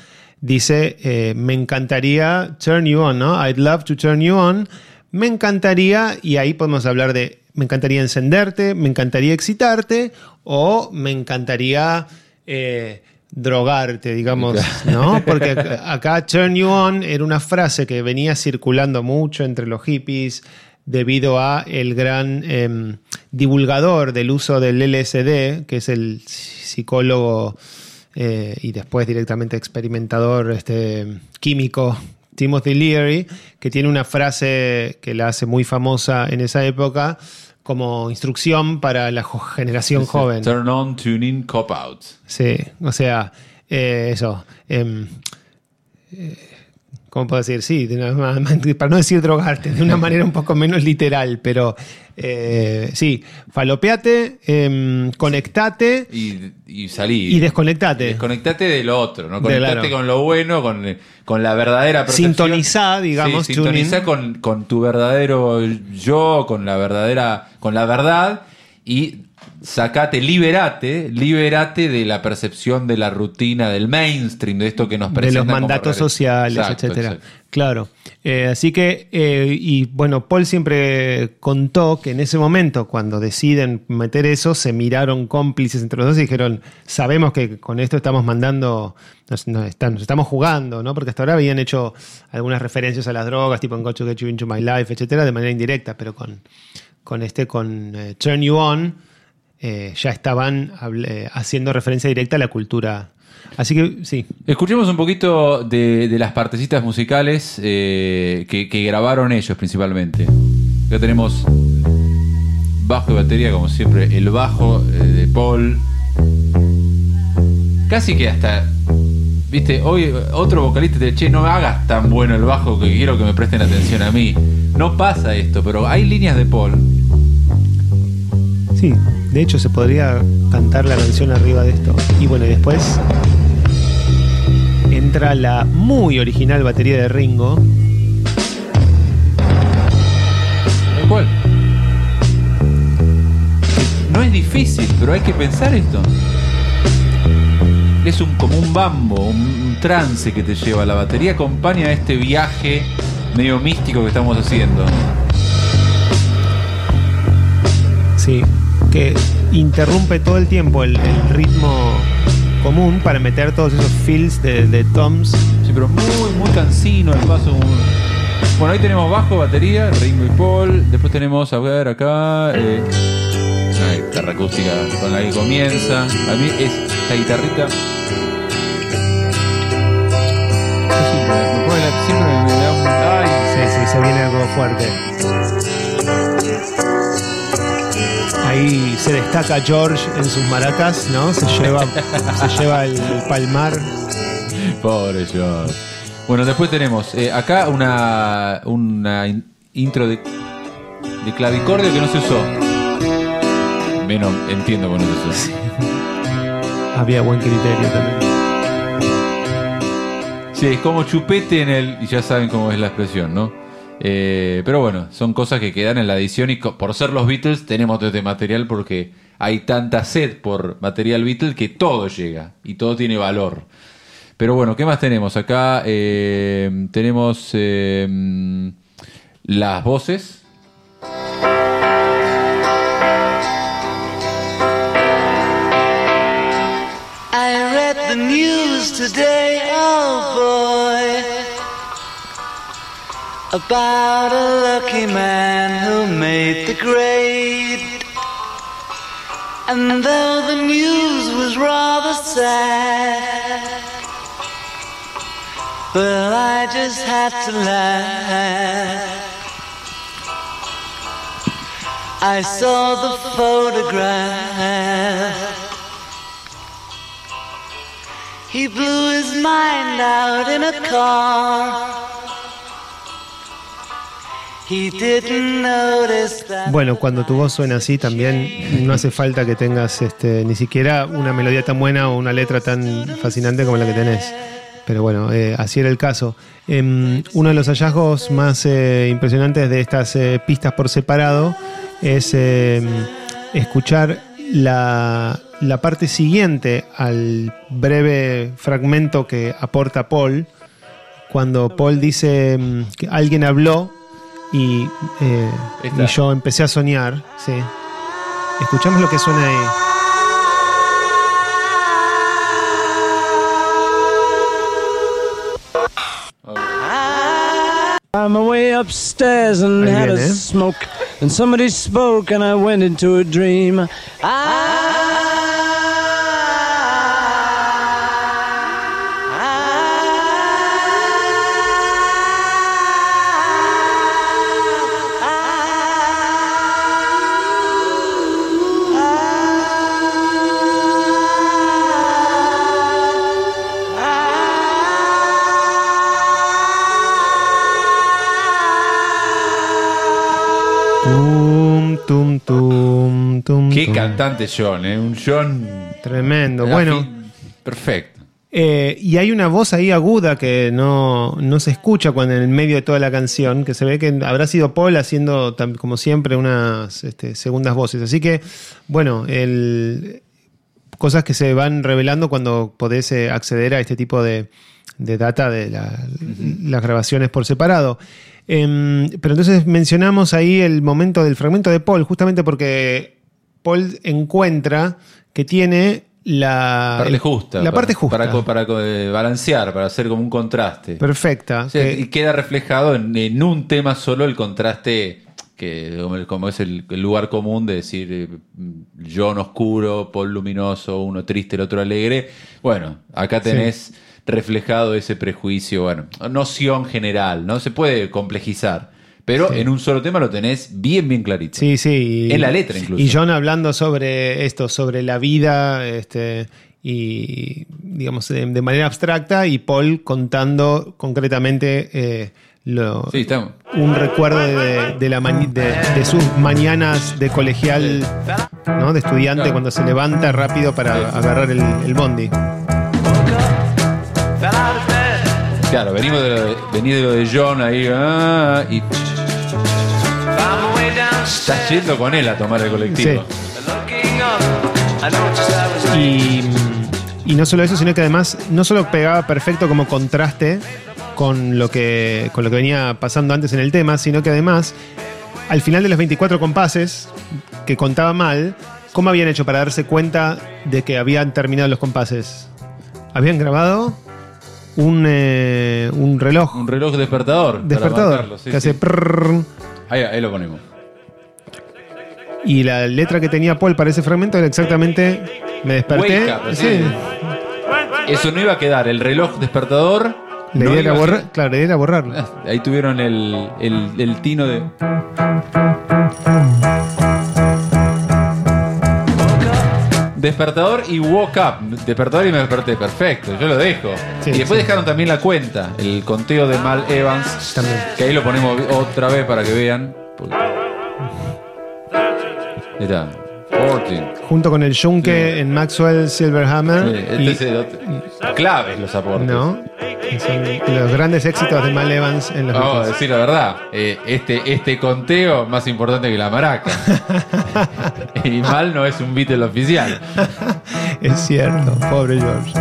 dice, eh, me encantaría turn you on, ¿no? I'd love to turn you on. Me encantaría, y ahí podemos hablar de, me encantaría encenderte, me encantaría excitarte, o me encantaría eh, drogarte, digamos, ¿no? Porque acá, turn you on era una frase que venía circulando mucho entre los hippies debido a el gran em, divulgador del uso del LSD, que es el psicólogo eh, y después directamente experimentador este, químico Timothy Leary, que tiene una frase que la hace muy famosa en esa época como instrucción para la generación joven. Turn on, tune in, cop out. Sí, o sea, eh, eso. em, eh, ¿Cómo puedo decir? Sí, de una ma- para no decir drogarte, de una manera un poco menos literal, pero eh, sí, falopeate, em, conectate Y, y salí. y desconectate. Desconectate de lo otro, ¿no? Conectate claro. con lo bueno, con, con la verdadera percepción. Sintonizá, digamos, Sí, sintonizá con, con tu verdadero yo, con la verdadera, con la verdad y sacate, liberate, liberate de la percepción de la rutina, del mainstream, de esto que nos de presenta los como mandatos sociales, Exacto, etcétera. exacto. Claro. Eh, así que, eh, y bueno, Paul siempre contó que en ese momento, cuando deciden meter eso, se miraron cómplices entre los dos y dijeron: Sabemos que con esto estamos mandando, nos, nos están- nos estamos jugando, ¿no? Porque hasta ahora habían hecho algunas referencias a las drogas, tipo en Got to Get You Into My Life, etcétera, de manera indirecta, pero con, con este, con eh, Turn You On, eh, ya estaban eh, haciendo referencia directa a la cultura. Así que sí, Escuchemos un poquito de, de las partecitas musicales eh, que, que grabaron ellos principalmente. Acá tenemos bajo y batería, como siempre, el bajo de Paul. Casi que hasta, viste, hoy otro vocalista te dice, che, no hagas tan bueno el bajo que quiero que me presten atención a mí. No pasa esto, pero hay líneas de Paul. Sí, de hecho se podría cantar la canción arriba de esto. Y bueno, y después entra la muy original batería de Ringo. Cual. No es difícil, pero hay que pensar esto. Es un, como un bambo, un, un trance que te lleva. La batería acompaña este viaje medio místico que estamos haciendo. Sí, que interrumpe todo el tiempo el, el ritmo común para meter todos esos fills de, de toms. Sí, pero muy, muy cansino el paso. Bueno, ahí tenemos bajo, batería, Ringo y Paul. Después tenemos, a ver, acá. Eh, una guitarra acústica con la que comienza. A mí es esta guitarrita. Siempre, la- me da un. ¡Ay! Sí, sí, se viene algo fuerte. Ahí se destaca George en sus maracas, ¿no? Se lleva, <laughs> se lleva el palmar. Pobre George. Bueno, después tenemos eh, acá una, una in- intro de, de clavicordio que no se usó. Menos entiendo que no se usó. <laughs> Había buen criterio también. Sí, es como chupete en el. Y ya saben cómo es la expresión, ¿no? Eh, pero bueno, son cosas que quedan en la edición y por ser los Beatles tenemos todo este material porque hay tanta sed por material Beatles que todo llega y todo tiene valor. Pero bueno, ¿qué más tenemos? Acá eh, tenemos eh, las voces. I oh about a lucky man who made the grade. And though the news was rather sad, well, I just had to laugh. I saw the photograph. He blew his mind out in a car. Bueno, cuando tu voz suena así también no hace falta que tengas este, ni siquiera una melodía tan buena o una letra tan fascinante como la que tenés. Pero bueno, eh, así era el caso. Em, uno de los hallazgos más eh, impresionantes de estas eh, pistas por separado es em, escuchar la, la parte siguiente al breve fragmento que aporta Paul, cuando Paul dice em, que alguien habló y, eh, y yo empecé a soñar. Sí. Escuchamos lo que suena ahí. I'm away upstairs and Ahí had a smoke, and somebody spoke, and I went into a dream. Tum, cantante John, ¿eh? Un John. Tremendo. Bueno, Perfecto. eh, y hay una voz ahí aguda que no, no se escucha cuando en el medio de toda la canción, que se ve que habrá sido Paul haciendo, como siempre, unas este, segundas voces. Así que, bueno, el, cosas que se van revelando cuando podés eh, acceder a este tipo de, de data de la- las grabaciones por separado. Em, pero entonces mencionamos ahí el momento del fragmento de Paul, justamente porque Paul encuentra que tiene la Parte justa. La para- parte justa. Para, eh, balancear, para hacer como un contraste. perfecta. O sea, que- y queda reflejado en, en un tema solo el contraste que como, es el, el lugar común de decir John oscuro, Paul luminoso, uno triste, el otro alegre. Bueno, acá tenés reflejado ese prejuicio, bueno, noción general, ¿no? Se puede complejizar, pero en un solo tema lo tenés bien, bien clarito. Sí, sí. y- En la letra incluso. Y John hablando sobre esto, sobre la vida, este, y digamos, de, de manera abstracta, y Paul contando concretamente eh, lo- Sí, un recuerdo de, de la de, de sus mañanas de colegial, ¿no? De estudiante, Claro. cuando se levanta rápido para Sí. agarrar el, el bondi. Claro, venimos de lo de, venís de, lo de John ahí, ah, y estás yendo con él a tomar el colectivo. Was Y, y no solo eso, sino que además no solo pegaba perfecto como contraste con lo que, con lo que venía pasando antes en el tema, sino que además, al final de los 24 compases, que contaba mal, ¿cómo habían hecho para darse cuenta de que habían terminado los compases? Habían grabado un, eh, un reloj Un reloj despertador. despertador sí, que hace ahí lo ponemos. Y la letra que tenía Paul para ese fragmento era exactamente me desperté. Wake up, sí. sí. Eso no iba a quedar. El reloj despertador. La no idea era borrar, claro, la idea era borrarlo. Ah, Ahí tuvieron el, el, el tino de. despertador y woke up. Despertador y me desperté. Perfecto, yo lo dejo. Sí, y después sí. dejaron también la cuenta, el conteo de Mal Evans. También. Que ahí lo ponemos otra vez para que vean. Porque- Ahí está. 14. Junto con el Junke en Maxwell Silverhammer. Sí, este y- es otro. Claves los aportes. ¿No? Que Son los grandes éxitos de Mal Evans en los Vamos a Beatles. decir la verdad, eh, este, este conteo más importante que la maraca. <laughs> y mal no es un Beatle oficial. Es cierto, pobre George.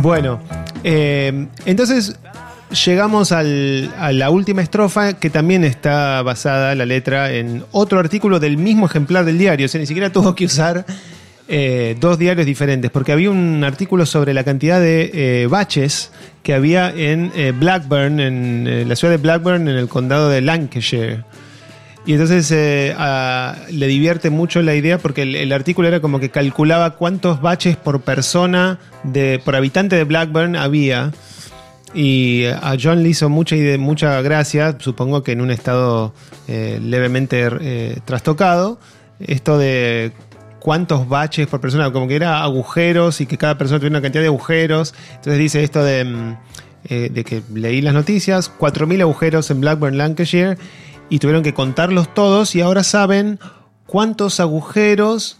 Bueno, eh, entonces llegamos a la última estrofa que también está basada la letra en otro artículo del mismo ejemplar del diario. O sea, ni siquiera tuvo que usar eh, dos diarios diferentes, porque había un artículo sobre la cantidad de eh, baches que había en eh, Blackburn, en la ciudad de Blackburn, en el condado de Lancashire. Y entonces le divierte mucho la idea porque el, el artículo era como que calculaba cuántos baches por persona, de, por habitante de Blackburn había. Y a John le hizo mucha, mucha gracia, supongo que en un estado eh, levemente eh, trastocado, esto de cuántos baches por persona, como que era agujeros y que cada persona tuviera una cantidad de agujeros. Entonces dice esto de, mm, eh, que leí las noticias, 4.000 agujeros en Blackburn, Lancashire, y tuvieron que contarlos todos y ahora saben cuántos agujeros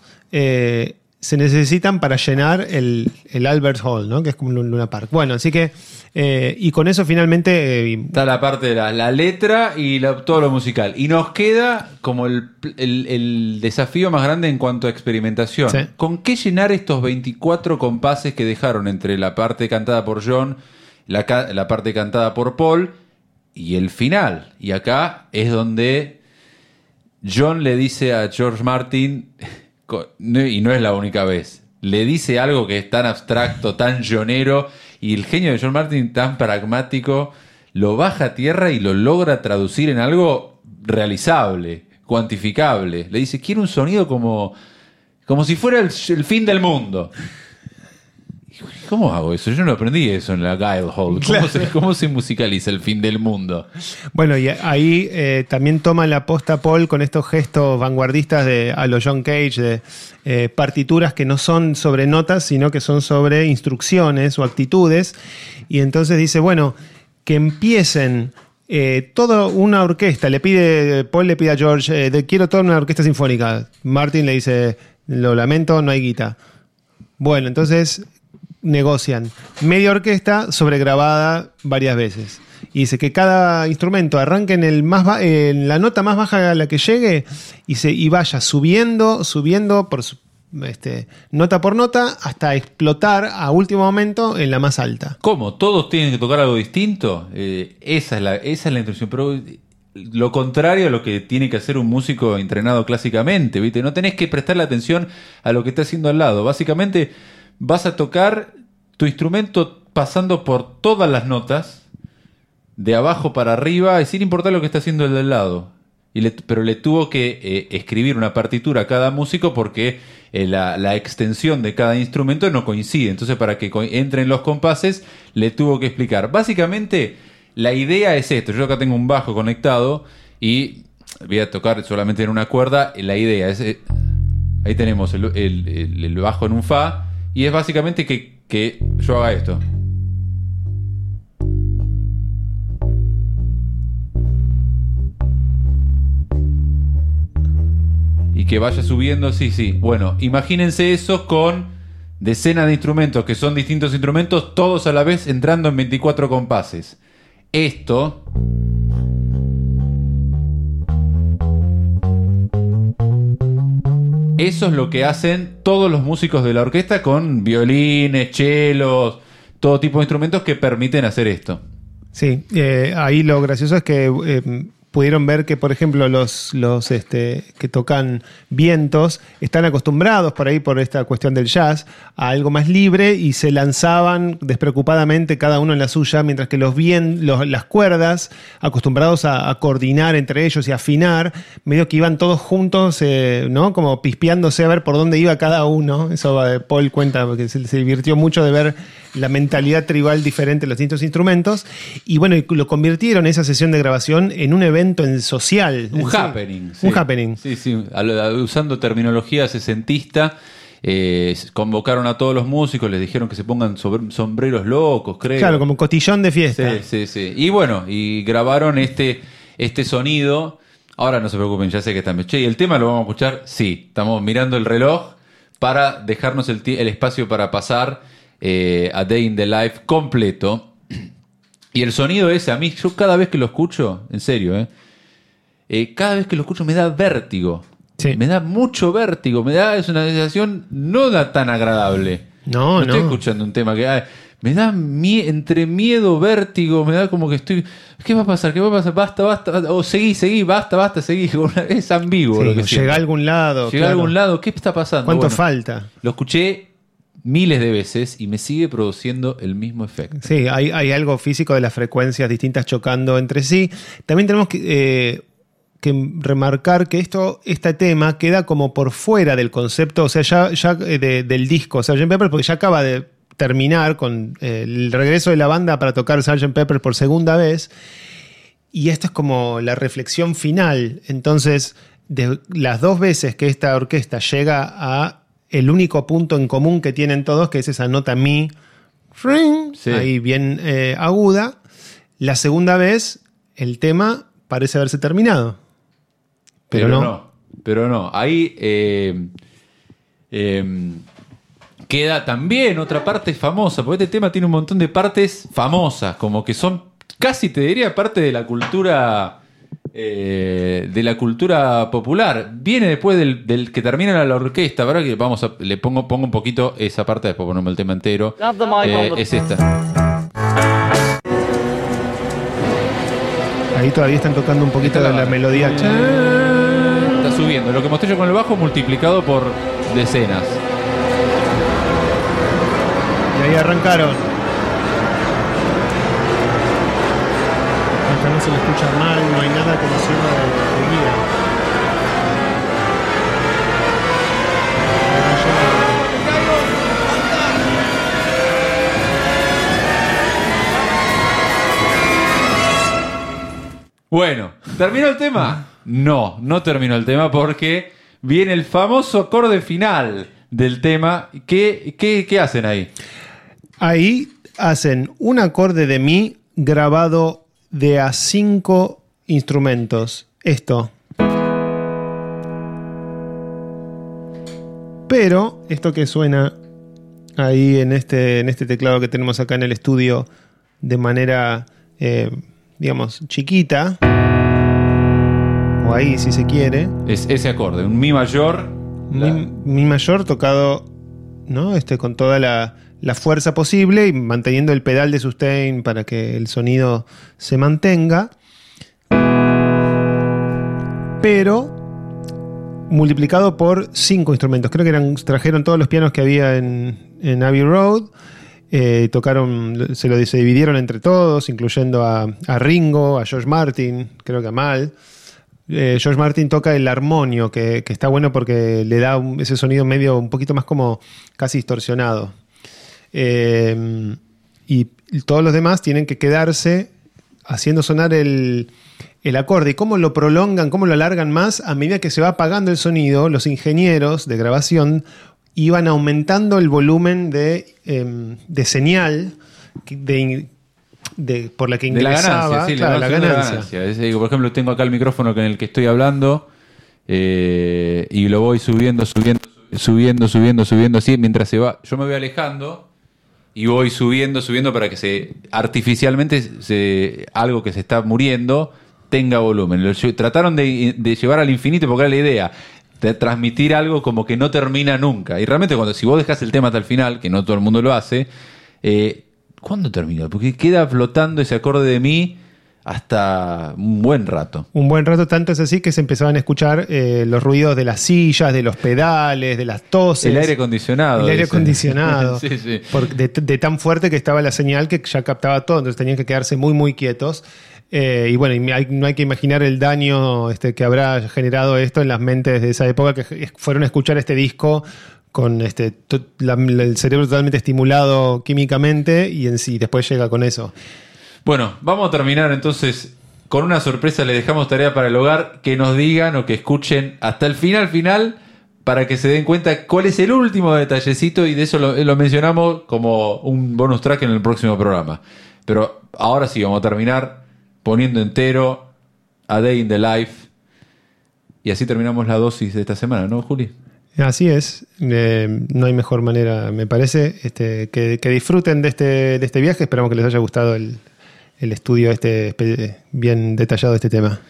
se necesitan para llenar el, el Albert Hall, ¿no? que es como un Luna Park. Bueno, así que, eh, y con eso finalmente... eh, Está la parte de la, la letra y la- todo lo musical. Y nos queda como el, el- el desafío más grande en cuanto a experimentación. Sí. ¿Con qué llenar estos 24 compases que dejaron entre la parte cantada por John, la, la parte cantada por Paul y el final? Y acá es donde John le dice a George Martin, y no es la única vez, le dice algo que es tan abstracto, tan jonero, y el genio de John Martin tan pragmático, lo baja a tierra y lo logra traducir en algo realizable, cuantificable. Le dice, quiero un sonido como, como si fuera el fin del mundo. ¿Cómo hago eso? Yo no aprendí eso en la Guile Hall. ¿Cómo, Claro. se, cómo se musicaliza el fin del mundo? Bueno, y ahí eh, también toma la posta Paul con estos gestos vanguardistas de a los John Cage, de eh, partituras que no son sobre notas, sino que son sobre instrucciones o actitudes. Y entonces dice, bueno, que empiecen eh, toda una orquesta. Le pide, Paul le pide a George, eh, de- quiero toda una orquesta sinfónica. Martin le dice, lo lamento, no hay guita. Bueno, entonces negocian media orquesta sobregrabada varias veces. Y dice que cada instrumento arranque en, el más en la nota más baja a la que llegue y, se, y vaya subiendo, subiendo por su- este, nota por nota hasta explotar a último momento en la más alta. ¿Cómo? ¿Todos tienen que tocar algo distinto? Eh, esa, es la, esa es la instrucción. Pero lo contrario a lo que tiene que hacer un músico entrenado clásicamente, ¿viste? No tenés que prestarle atención a lo que está haciendo al lado. Básicamente vas a tocar tu instrumento pasando por todas las notas, de abajo para arriba, y sin importar lo que está haciendo el del lado. Pero le tuvo que eh, escribir una partitura a cada músico porque eh, la, extensión de cada instrumento no coincide. Entonces, para que entren los compases, le tuvo que explicar. Básicamente, la idea es esto. Yo acá tengo un bajo conectado y voy a tocar solamente en una cuerda. La idea es... eh, ahí tenemos el bajo en un fa. Y es básicamente que, que yo haga esto. y que vaya subiendo, sí, sí. Bueno, imagínense eso con decenas de instrumentos que son distintos instrumentos, todos a la vez entrando en 24 compases. Esto Eso es lo que hacen todos los músicos de la orquesta con violines, chelos, todo tipo de instrumentos que permiten hacer esto. Sí, eh, ahí lo gracioso es que eh, pudieron ver que, por ejemplo, los, los este, que tocan vientos están acostumbrados por ahí, por esta cuestión del jazz, a algo más libre y se lanzaban despreocupadamente cada uno en la suya, mientras que los, bien, los- las cuerdas, acostumbrados a, coordinar entre ellos y afinar, medio que iban todos juntos, eh, ¿no? Como pispeándose a ver por dónde iba cada uno. Eso de Paul cuenta, porque se, se divirtió mucho de ver la mentalidad tribal diferente de los distintos instrumentos. Y bueno, lo convirtieron esa sesión de grabación en un evento en social. Un en happening. sí. Un happening. Sí, sí, usando terminología sesentista. eh, convocaron a todos los músicos, les dijeron que se pongan sobre- sombreros locos, creo. Claro, como cotillón de fiesta. Sí, sí, sí. Y bueno, y grabaron este, este sonido. Ahora no se preocupen, ya sé que están. Che, ¿y el tema lo vamos a escuchar? Sí, estamos mirando el reloj para dejarnos el, el espacio para pasar eh, a Day in the Life completo. Y el sonido ese, a mí, yo cada vez que lo escucho, en serio, ¿eh? Eh, cada vez que lo escucho me da vértigo. Sí. Me da mucho vértigo, me da, es una sensación no da tan agradable. No, estoy no. escuchando un tema que ay, me da mie- entre miedo, vértigo, me da como que estoy. ¿Qué va a pasar? ¿Qué va a pasar? Basta, basta, basta. O seguí, seguí, basta, basta, seguí. <laughs> Es ambiguo Sí, lo que llega siento. a algún lado. Llega a algún lado, ¿qué está pasando? ¿Cuánto Bueno, falta? Lo escuché miles de veces y me sigue produciendo el mismo efecto. Sí, hay, algo físico de las frecuencias distintas chocando entre sí. También tenemos que, eh, que remarcar que esto, este tema queda como por fuera del concepto, o sea, ya, eh, de- del disco Sgt. Pepper, porque ya acaba de terminar con eh, el regreso de la banda para tocar Sgt. Pepper por segunda vez. Y esto es como la reflexión final. Entonces, de las dos veces que esta orquesta llega a el único punto en común que tienen todos, que es esa nota mi, ring, Sí. ahí bien eh, aguda, la segunda vez el tema parece haberse terminado. Pero, no. Pero no. Ahí eh, eh, queda también otra parte famosa, porque este tema tiene un montón de partes famosas, como que son casi, te diría, parte de la cultura. Eh, de la cultura popular viene después del, del que termina la orquesta ¿verdad? que vamos a, le pongo pongo un poquito esa parte después ponemos el tema entero Eh, es esta Ahí todavía están tocando un poquito de la- la melodía. está subiendo lo que mostré yo con el bajo multiplicado por decenas Y ahí arrancaron. No se le escucha mal, no hay nada que nos sirva de, de guía. Bueno, ¿terminó el tema? No, no terminó el tema porque viene el famoso acorde final del tema. ¿Qué, qué, qué hacen ahí? Ahí hacen un acorde de mi grabado de a cinco instrumentos. Esto. Pero esto que suena ahí en este, en este teclado que tenemos acá en el estudio de manera, eh, digamos, chiquita, o ahí si se quiere, Es ese acorde, un Mi mayor. la- mi, mi mayor tocado ¿no? este, con toda la, la fuerza posible y manteniendo el pedal de sustain para que el sonido se mantenga. Pero multiplicado por cinco instrumentos. Creo que eran, trajeron todos los pianos que había en, Abbey Road. eh, tocaron, se lo se dividieron entre todos, incluyendo a, Ringo, a George Martin, creo que a Mal. Eh, George Martin toca el armonio, que, está bueno porque le da ese sonido medio un poquito más como casi distorsionado. Eh, y todos los demás tienen que quedarse haciendo sonar el, el acorde. ¿Y cómo lo prolongan, cómo lo alargan más? A medida que se va apagando el sonido, los ingenieros de grabación iban aumentando el volumen de, em, de señal de, de- por la que de la ingresaba. ganancia, sí, claro, la, ganancia. Es, por ejemplo, tengo acá el micrófono con el que estoy hablando eh, y lo voy subiendo, subiendo, subiendo, subiendo, subiendo así mientras se va. Yo me voy alejando y voy subiendo, subiendo para que se artificialmente se, algo que se está muriendo tenga volumen. Trataron de, de llevar al infinito porque era la idea de transmitir algo como que no termina nunca. Y realmente cuando si vos dejas el tema hasta el final, que no todo el mundo lo hace, eh, ¿cuándo termina? Porque queda flotando ese acorde de mí hasta un buen rato. Un buen rato, tanto es así que se empezaban a escuchar eh, los ruidos de las sillas, de los pedales, de las toses. El aire acondicionado. El aire dicen. acondicionado. <laughs> sí, sí. Por- de, de tan fuerte que estaba la señal que ya captaba todo, entonces tenían que quedarse muy, muy quietos. Eh, y bueno, y hay- no hay que imaginar el daño este, que habrá generado esto en las mentes de esa época que fueron a escuchar este disco con este, la- el cerebro totalmente estimulado químicamente y en sí después llega con eso. Bueno, vamos a terminar entonces con una sorpresa. Le dejamos tarea para el hogar que nos digan o que escuchen hasta el final final para que se den cuenta cuál es el último detallecito y de eso lo, lo mencionamos como un bonus track en el próximo programa. Pero ahora sí, vamos a terminar poniendo entero A Day in the Life. Y así terminamos la dosis de esta semana, ¿no, Juli? Así es, Eh, no hay mejor manera, me parece, este, que, que disfruten de este, de este viaje. Esperamos que les haya gustado el, el estudio este espe- bien detallado de este tema.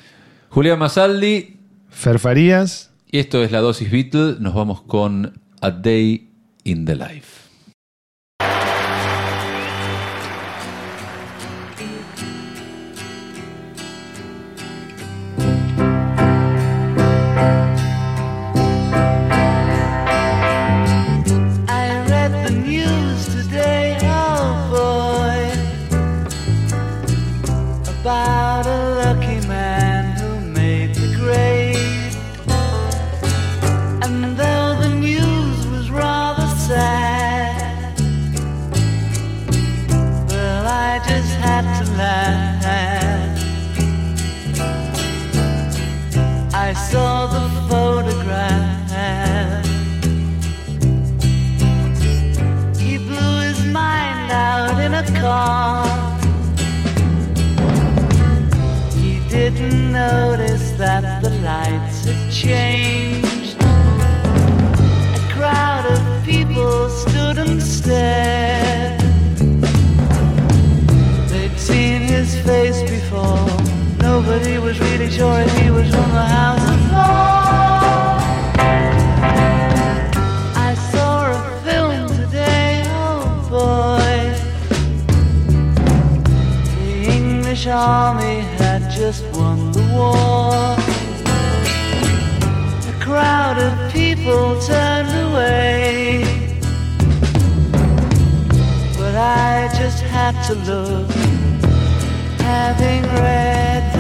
Julián Masaldi, Fer Farías, y esto es la dosis Beatle. Nos vamos con A Day in the Life. A crowd of people stood and stared. They'd seen his face before. Nobody was really sure turned away. But I just had to look, having read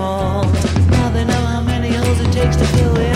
wall. Now they know how many holes it takes to fill it.